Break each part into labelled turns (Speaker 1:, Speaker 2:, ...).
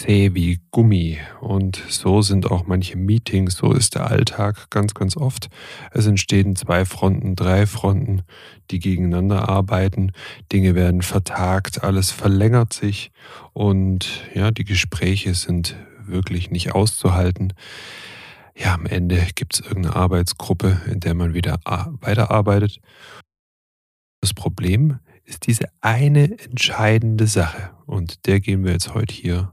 Speaker 1: zäh wie Gummi. Und so sind auch manche Meetings, so ist der Alltag ganz, ganz oft. Es entstehen zwei Fronten, drei Fronten, die gegeneinander arbeiten. Dinge werden vertagt, alles verlängert sich und ja, die Gespräche sind wirklich nicht auszuhalten. Ja, am Ende gibt es irgendeine Arbeitsgruppe, in der man wieder weiterarbeitet. Das Problem ist diese eine entscheidende Sache und der gehen wir jetzt heute hier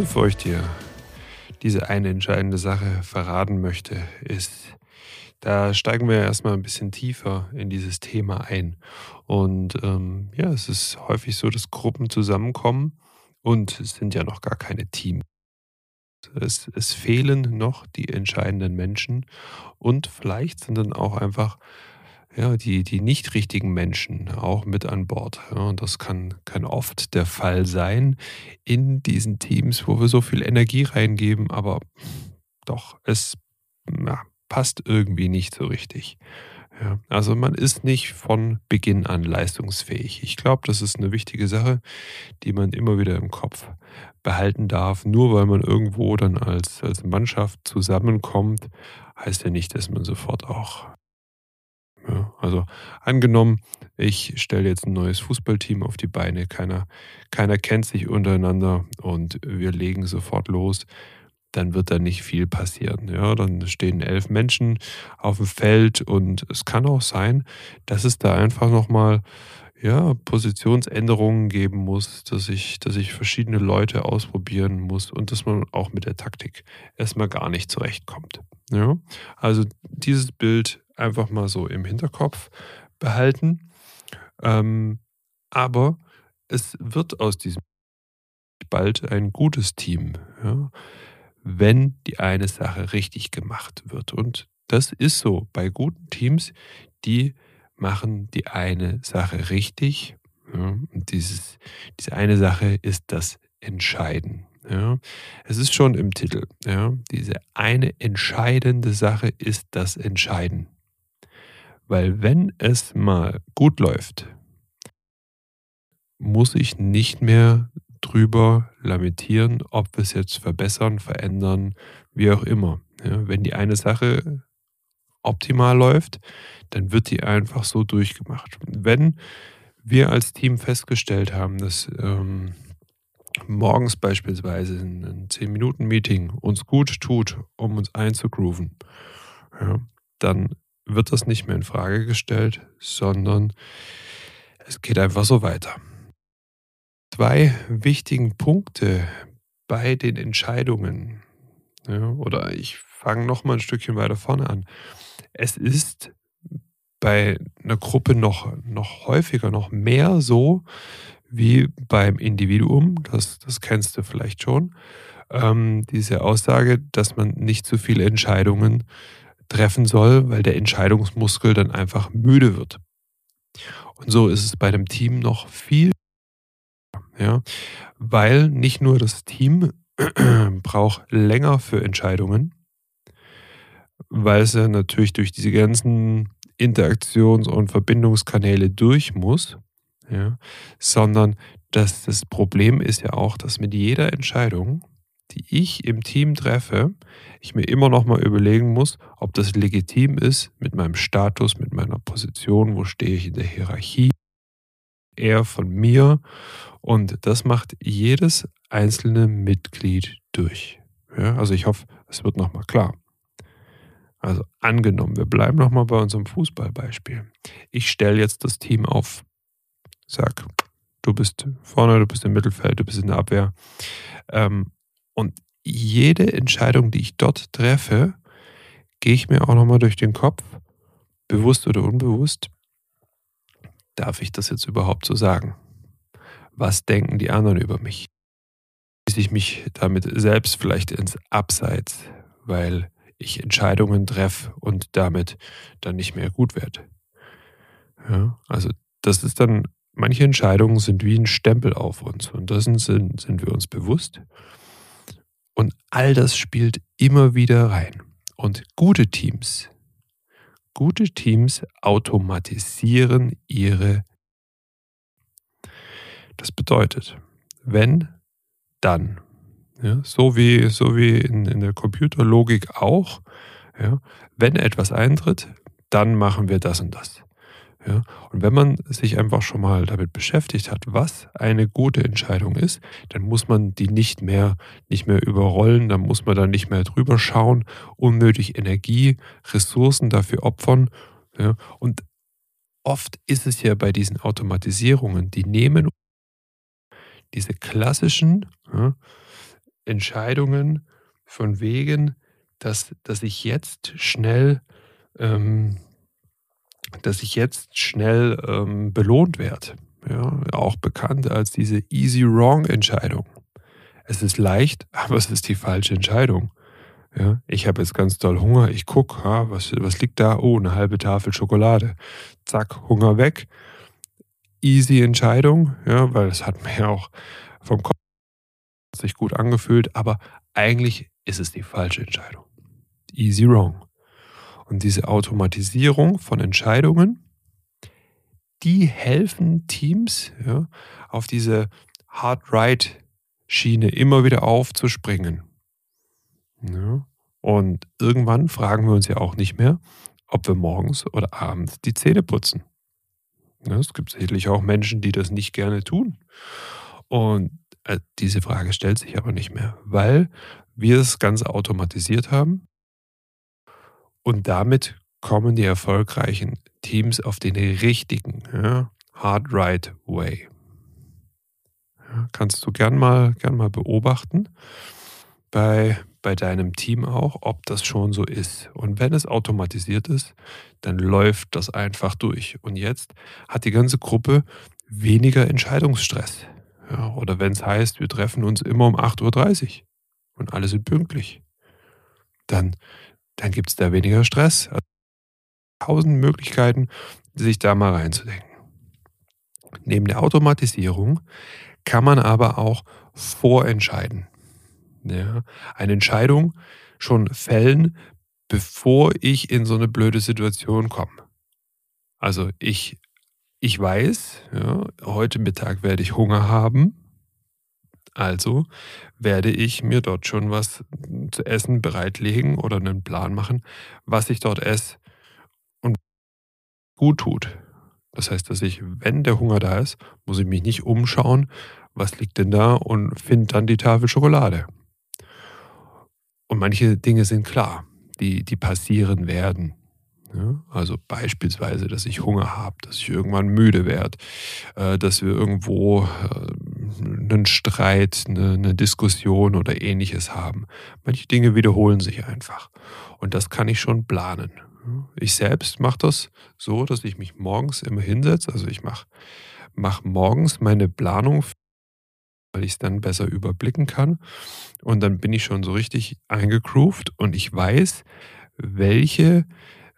Speaker 1: Bevor ich dir diese eine entscheidende Sache verraten möchte, ist, da steigen wir erstmal ein bisschen tiefer in dieses Thema ein. Und ähm, ja, es ist häufig so, dass Gruppen zusammenkommen und es sind ja noch gar keine Teams. Es, es fehlen noch die entscheidenden Menschen und vielleicht sind dann auch einfach ja, die, die nicht richtigen Menschen auch mit an Bord. Ja, und das kann, kann oft der Fall sein in diesen Teams, wo wir so viel Energie reingeben, aber doch, es ja, passt irgendwie nicht so richtig. Ja, also man ist nicht von Beginn an leistungsfähig. Ich glaube, das ist eine wichtige Sache, die man immer wieder im Kopf behalten darf. Nur weil man irgendwo dann als, als Mannschaft zusammenkommt, heißt ja nicht, dass man sofort auch also angenommen, ich stelle jetzt ein neues Fußballteam auf die Beine, keiner, keiner kennt sich untereinander und wir legen sofort los, dann wird da nicht viel passieren. Ja, dann stehen elf Menschen auf dem Feld und es kann auch sein, dass es da einfach nochmal ja, Positionsänderungen geben muss, dass ich, dass ich verschiedene Leute ausprobieren muss und dass man auch mit der Taktik erstmal gar nicht zurechtkommt. Ja, also dieses Bild einfach mal so im Hinterkopf behalten. Ähm, aber es wird aus diesem bald ein gutes Team, ja, wenn die eine Sache richtig gemacht wird. Und das ist so bei guten Teams, die machen die eine Sache richtig. Ja, und dieses, diese eine Sache ist das Entscheiden. Ja. Es ist schon im Titel. Ja. Diese eine entscheidende Sache ist das Entscheiden. Weil wenn es mal gut läuft, muss ich nicht mehr drüber lamentieren, ob wir es jetzt verbessern, verändern, wie auch immer. Ja, wenn die eine Sache optimal läuft, dann wird die einfach so durchgemacht. Wenn wir als Team festgestellt haben, dass ähm, morgens beispielsweise ein 10-Minuten-Meeting uns gut tut, um uns einzugrooven, ja, dann wird das nicht mehr in Frage gestellt, sondern es geht einfach so weiter. Zwei wichtigen Punkte bei den Entscheidungen, ja, oder ich fange noch mal ein Stückchen weiter vorne an. Es ist bei einer Gruppe noch, noch häufiger, noch mehr so wie beim Individuum. Das, das kennst du vielleicht schon. Ähm, diese Aussage, dass man nicht zu viele Entscheidungen treffen soll, weil der Entscheidungsmuskel dann einfach müde wird. Und so ist es bei dem Team noch viel, ja, weil nicht nur das Team braucht länger für Entscheidungen, weil es ja natürlich durch diese ganzen Interaktions- und Verbindungskanäle durch muss, ja, sondern dass das Problem ist ja auch, dass mit jeder Entscheidung die ich im Team treffe, ich mir immer noch mal überlegen muss, ob das legitim ist mit meinem Status, mit meiner Position, wo stehe ich in der Hierarchie, eher von mir. Und das macht jedes einzelne Mitglied durch. Ja, also ich hoffe, es wird noch mal klar. Also angenommen, wir bleiben noch mal bei unserem Fußballbeispiel. Ich stelle jetzt das Team auf. Sag, du bist vorne, du bist im Mittelfeld, du bist in der Abwehr. Ähm, und jede Entscheidung, die ich dort treffe, gehe ich mir auch nochmal durch den Kopf, bewusst oder unbewusst, darf ich das jetzt überhaupt so sagen? Was denken die anderen über mich? Schließe ich mich damit selbst vielleicht ins Abseits, weil ich Entscheidungen treffe und damit dann nicht mehr gut werde? Ja, also das ist dann, manche Entscheidungen sind wie ein Stempel auf uns und dessen sind, sind wir uns bewusst. Und all das spielt immer wieder rein. Und gute Teams, gute Teams automatisieren ihre. Das bedeutet, wenn, dann. Ja, so wie, so wie in, in der Computerlogik auch. Ja, wenn etwas eintritt, dann machen wir das und das. Ja? Und wenn man sich einfach schon mal damit beschäftigt hat, was eine gute Entscheidung ist, dann muss man die nicht mehr, nicht mehr überrollen, dann muss man da nicht mehr drüber schauen, unnötig Energie, Ressourcen dafür opfern. Ja? Und oft ist es ja bei diesen Automatisierungen, die nehmen diese klassischen ja, Entscheidungen von wegen, dass, dass ich jetzt schnell ähm, dass ich jetzt schnell ähm, belohnt werde. Ja, auch bekannt als diese Easy Wrong Entscheidung. Es ist leicht, aber es ist die falsche Entscheidung. Ja, ich habe jetzt ganz doll Hunger, ich gucke, ja, was, was liegt da? Oh, eine halbe Tafel Schokolade. Zack, Hunger weg. Easy Entscheidung, ja, weil es hat mir auch vom Kopf sich gut angefühlt, aber eigentlich ist es die falsche Entscheidung. Easy wrong. Und diese Automatisierung von Entscheidungen, die helfen Teams ja, auf diese Hard-Right-Schiene immer wieder aufzuspringen. Ja. Und irgendwann fragen wir uns ja auch nicht mehr, ob wir morgens oder abends die Zähne putzen. Ja, es gibt sicherlich auch Menschen, die das nicht gerne tun. Und äh, diese Frage stellt sich aber nicht mehr, weil wir es ganz automatisiert haben und damit kommen die erfolgreichen Teams auf den richtigen, ja, Hard Right Way. Ja, kannst du gern mal, gern mal beobachten bei, bei deinem Team auch, ob das schon so ist. Und wenn es automatisiert ist, dann läuft das einfach durch. Und jetzt hat die ganze Gruppe weniger Entscheidungsstress. Ja, oder wenn es heißt, wir treffen uns immer um 8.30 Uhr und alle sind pünktlich, dann dann gibt es da weniger Stress. Also, tausend Möglichkeiten, sich da mal reinzudenken. Neben der Automatisierung kann man aber auch vorentscheiden. Ja, eine Entscheidung schon fällen, bevor ich in so eine blöde Situation komme. Also ich, ich weiß, ja, heute Mittag werde ich Hunger haben also werde ich mir dort schon was zu essen bereitlegen oder einen Plan machen, was ich dort esse und gut tut. Das heißt, dass ich, wenn der Hunger da ist, muss ich mich nicht umschauen, was liegt denn da und finde dann die Tafel Schokolade. Und manche Dinge sind klar, die, die passieren werden. Ja, also beispielsweise, dass ich Hunger habe, dass ich irgendwann müde werde, äh, dass wir irgendwo äh, einen Streit, eine, eine, Diskussion oder ähnliches haben. Manche Dinge wiederholen sich einfach. Und das kann ich schon planen. Ich selbst mache das so, dass ich mich morgens immer hinsetze. Also ich mache mach morgens meine Planung, weil ich es dann besser überblicken kann. Und dann bin ich schon so richtig eingegroovt und ich weiß, welche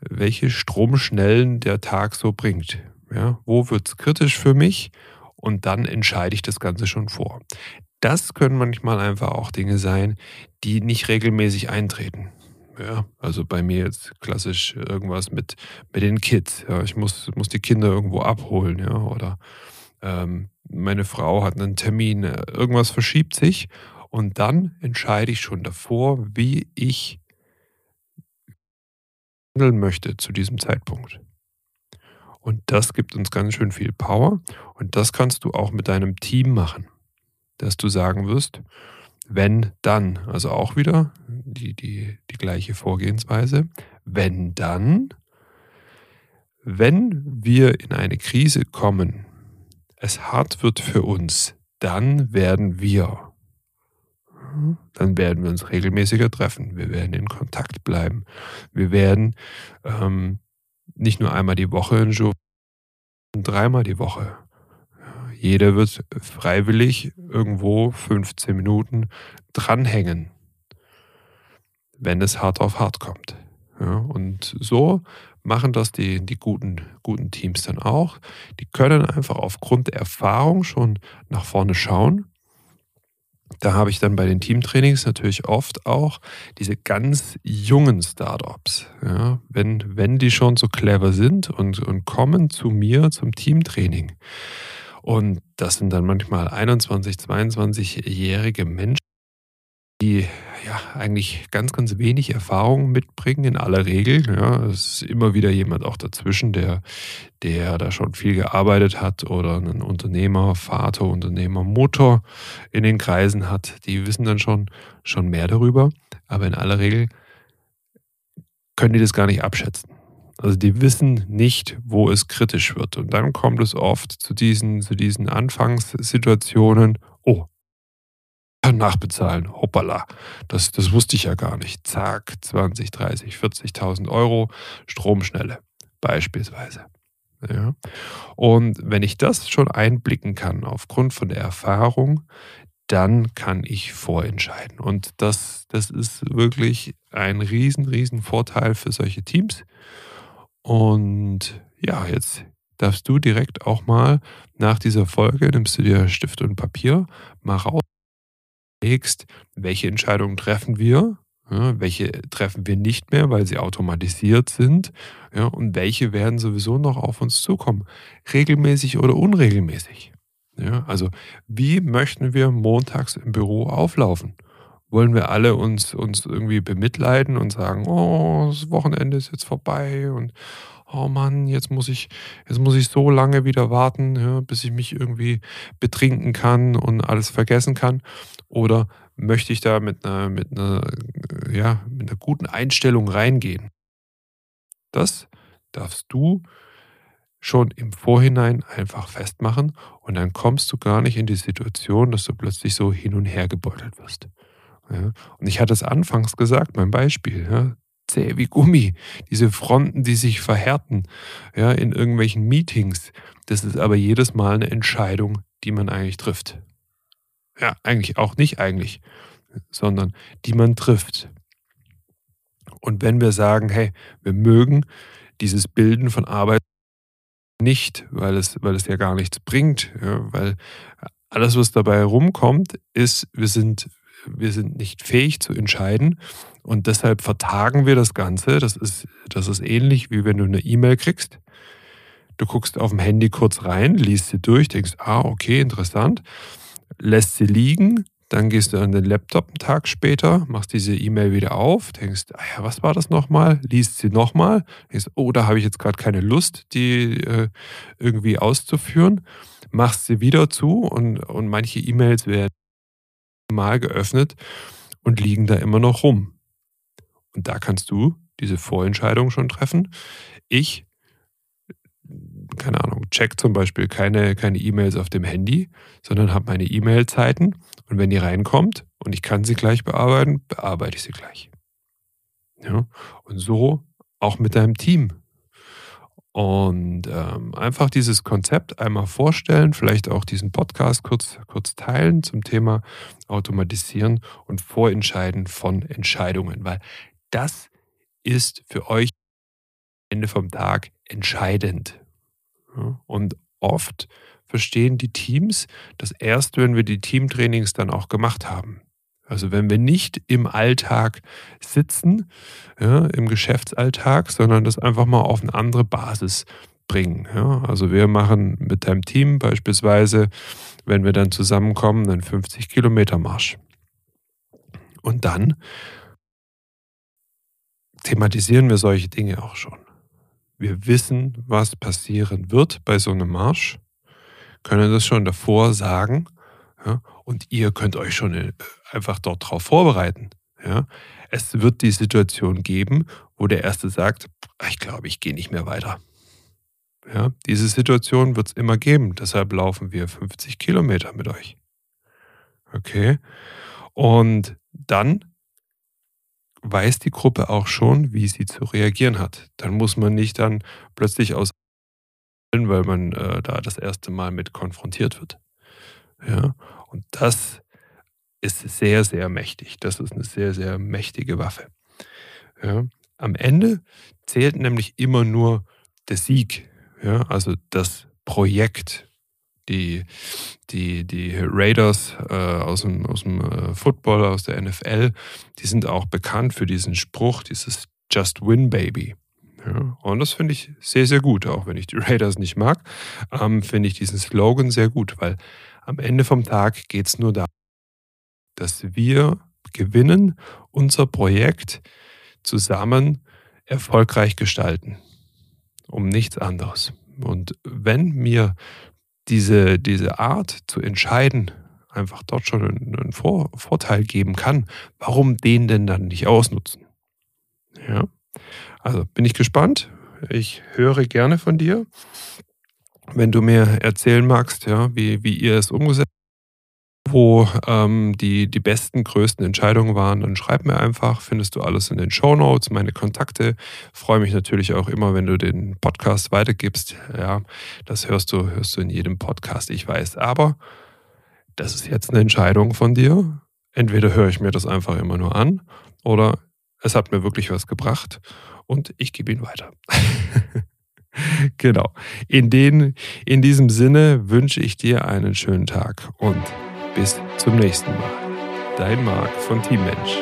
Speaker 1: welche Stromschnellen der Tag so bringt. Ja, wo wird es kritisch für mich? Und dann entscheide ich das Ganze schon vor. Das können manchmal einfach auch Dinge sein, die nicht regelmäßig eintreten. Ja, also bei mir jetzt klassisch irgendwas mit, mit den Kids. Ja, ich muss, muss die Kinder irgendwo abholen, ja, oder ähm, meine Frau hat einen Termin, irgendwas verschiebt sich und dann entscheide ich schon davor, wie ich handeln möchte zu diesem Zeitpunkt. Und das gibt uns ganz schön viel Power und das kannst du auch mit deinem Team machen, dass du sagen wirst, wenn dann, also auch wieder die, die, die gleiche Vorgehensweise, wenn dann, wenn wir in eine Krise kommen, es hart wird für uns, dann werden wir dann werden wir uns regelmäßiger treffen. Wir werden in Kontakt bleiben. Wir werden ähm, nicht nur einmal die Woche in Jour dreimal die Woche. Jeder wird freiwillig irgendwo 15 Minuten dranhängen, wenn es hart auf hart kommt. Ja, und so machen das die, die guten, guten Teams dann auch. Die können einfach aufgrund der Erfahrung schon nach vorne schauen. Da habe ich dann bei den Teamtrainings natürlich oft auch diese ganz jungen Startups. Ja, wenn, wenn die schon so clever sind und, und kommen zu mir zum Teamtraining. Und das sind dann manchmal 21, 22-jährige Menschen, die eigentlich ganz, ganz wenig Erfahrung mitbringen in aller Regel. Ja, es ist immer wieder jemand auch dazwischen, der, der da schon viel gearbeitet hat oder einen Unternehmer, Vater, Unternehmer, Mutter in den Kreisen hat. Die wissen dann schon, schon mehr darüber. Aber in aller Regel können die das gar nicht abschätzen. Also die wissen nicht, wo es kritisch wird. Und dann kommt es oft zu diesen, zu diesen Anfangssituationen, oh, nachbezahlen. Hoppala, das, das wusste ich ja gar nicht. Zack, 20, 30, 40.000 Euro Stromschnelle beispielsweise. Ja. Und wenn ich das schon einblicken kann aufgrund von der Erfahrung, dann kann ich vorentscheiden. Und das, das ist wirklich ein riesen, riesen Vorteil für solche Teams. Und ja, jetzt darfst du direkt auch mal nach dieser Folge, nimmst du dir Stift und Papier mal raus überlegst, welche Entscheidungen treffen wir, ja, welche treffen wir nicht mehr, weil sie automatisiert sind, ja, und welche werden sowieso noch auf uns zukommen, regelmäßig oder unregelmäßig. Ja, also wie möchten wir montags im Büro auflaufen? Wollen wir alle uns, uns irgendwie bemitleiden und sagen, oh, das Wochenende ist jetzt vorbei und oh Mann, jetzt muss ich, jetzt muss ich so lange wieder warten, ja, bis ich mich irgendwie betrinken kann und alles vergessen kann? Oder möchte ich da mit einer, mit einer, ja, mit einer guten Einstellung reingehen? Das darfst du schon im Vorhinein einfach festmachen und dann kommst du gar nicht in die Situation, dass du plötzlich so hin und her gebeutelt wirst. Ja, und ich hatte es anfangs gesagt, mein Beispiel. Ja, zäh wie Gummi. Diese Fronten, die sich verhärten, ja, in irgendwelchen Meetings. Das ist aber jedes Mal eine Entscheidung, die man eigentlich trifft. Ja, eigentlich auch nicht eigentlich, sondern die man trifft. Und wenn wir sagen, hey, wir mögen dieses Bilden von Arbeit nicht, weil es, weil es ja gar nichts bringt, ja, weil alles, was dabei rumkommt, ist, wir sind wir sind nicht fähig zu entscheiden und deshalb vertagen wir das Ganze. Das ist, das ist ähnlich wie wenn du eine E-Mail kriegst. Du guckst auf dem Handy kurz rein, liest sie durch, denkst, ah, okay, interessant, lässt sie liegen, dann gehst du an den Laptop einen Tag später, machst diese E-Mail wieder auf, denkst, ah ja, was war das nochmal? Liest sie nochmal, denkst, oh, da habe ich jetzt gerade keine Lust, die äh, irgendwie auszuführen, machst sie wieder zu und, und manche E-Mails werden Mal geöffnet und liegen da immer noch rum. Und da kannst du diese Vorentscheidung schon treffen. Ich, keine Ahnung, check zum Beispiel keine keine E-Mails auf dem Handy, sondern habe meine E-Mail-Zeiten und wenn die reinkommt und ich kann sie gleich bearbeiten, bearbeite ich sie gleich. Ja? Und so auch mit deinem Team. Und ähm, einfach dieses Konzept einmal vorstellen, vielleicht auch diesen Podcast kurz, kurz teilen zum Thema Automatisieren und Vorentscheiden von Entscheidungen, weil das ist für euch am Ende vom Tag entscheidend. Und oft verstehen die Teams das erst, wenn wir die Teamtrainings dann auch gemacht haben. Also wenn wir nicht im Alltag sitzen, ja, im Geschäftsalltag, sondern das einfach mal auf eine andere Basis bringen. Ja. Also wir machen mit deinem Team beispielsweise, wenn wir dann zusammenkommen, einen 50 Kilometer Marsch. Und dann thematisieren wir solche Dinge auch schon. Wir wissen, was passieren wird bei so einem Marsch, können das schon davor sagen ja, und ihr könnt euch schon äh, einfach dort drauf vorbereiten. Ja. Es wird die Situation geben, wo der Erste sagt, ich glaube, ich gehe nicht mehr weiter. Ja, diese Situation wird es immer geben. Deshalb laufen wir 50 Kilometer mit euch. Okay. Und dann weiß die Gruppe auch schon, wie sie zu reagieren hat. Dann muss man nicht dann plötzlich aus weil man äh, da das erste Mal mit konfrontiert wird. Ja, und das ist sehr, sehr mächtig. Das ist eine sehr, sehr mächtige Waffe. Ja, am Ende zählt nämlich immer nur der Sieg, ja, also das Projekt. Die, die, die Raiders äh, aus dem, aus dem äh, Football, aus der NFL, die sind auch bekannt für diesen Spruch, dieses Just Win Baby. Ja, und das finde ich sehr, sehr gut. Auch wenn ich die Raiders nicht mag, ähm, finde ich diesen Slogan sehr gut, weil am Ende vom Tag geht es nur darum, dass wir gewinnen, unser Projekt zusammen erfolgreich gestalten. Um nichts anderes. Und wenn mir diese, diese Art zu entscheiden einfach dort schon einen, Vor Vorteil geben kann, warum den denn dann nicht ausnutzen? Ja. Also bin ich gespannt. Ich höre gerne von dir. Wenn du mir erzählen magst, ja, wie, wie ihr es umgesetzt habt, wo ähm, die, die besten, größten Entscheidungen waren, dann schreib mir einfach. Findest du alles in den Show Notes, meine Kontakte. Freue mich natürlich auch immer, wenn du den Podcast weitergibst. Ja, das hörst du, hörst du in jedem Podcast, ich weiß. Aber das ist jetzt eine Entscheidung von dir. Entweder höre ich mir das einfach immer nur an oder es hat mir wirklich was gebracht und ich gebe ihn weiter. genau. In, den, in diesem Sinne wünsche ich dir einen schönen Tag und bis zum nächsten Mal. Dein Marc von Team Mensch.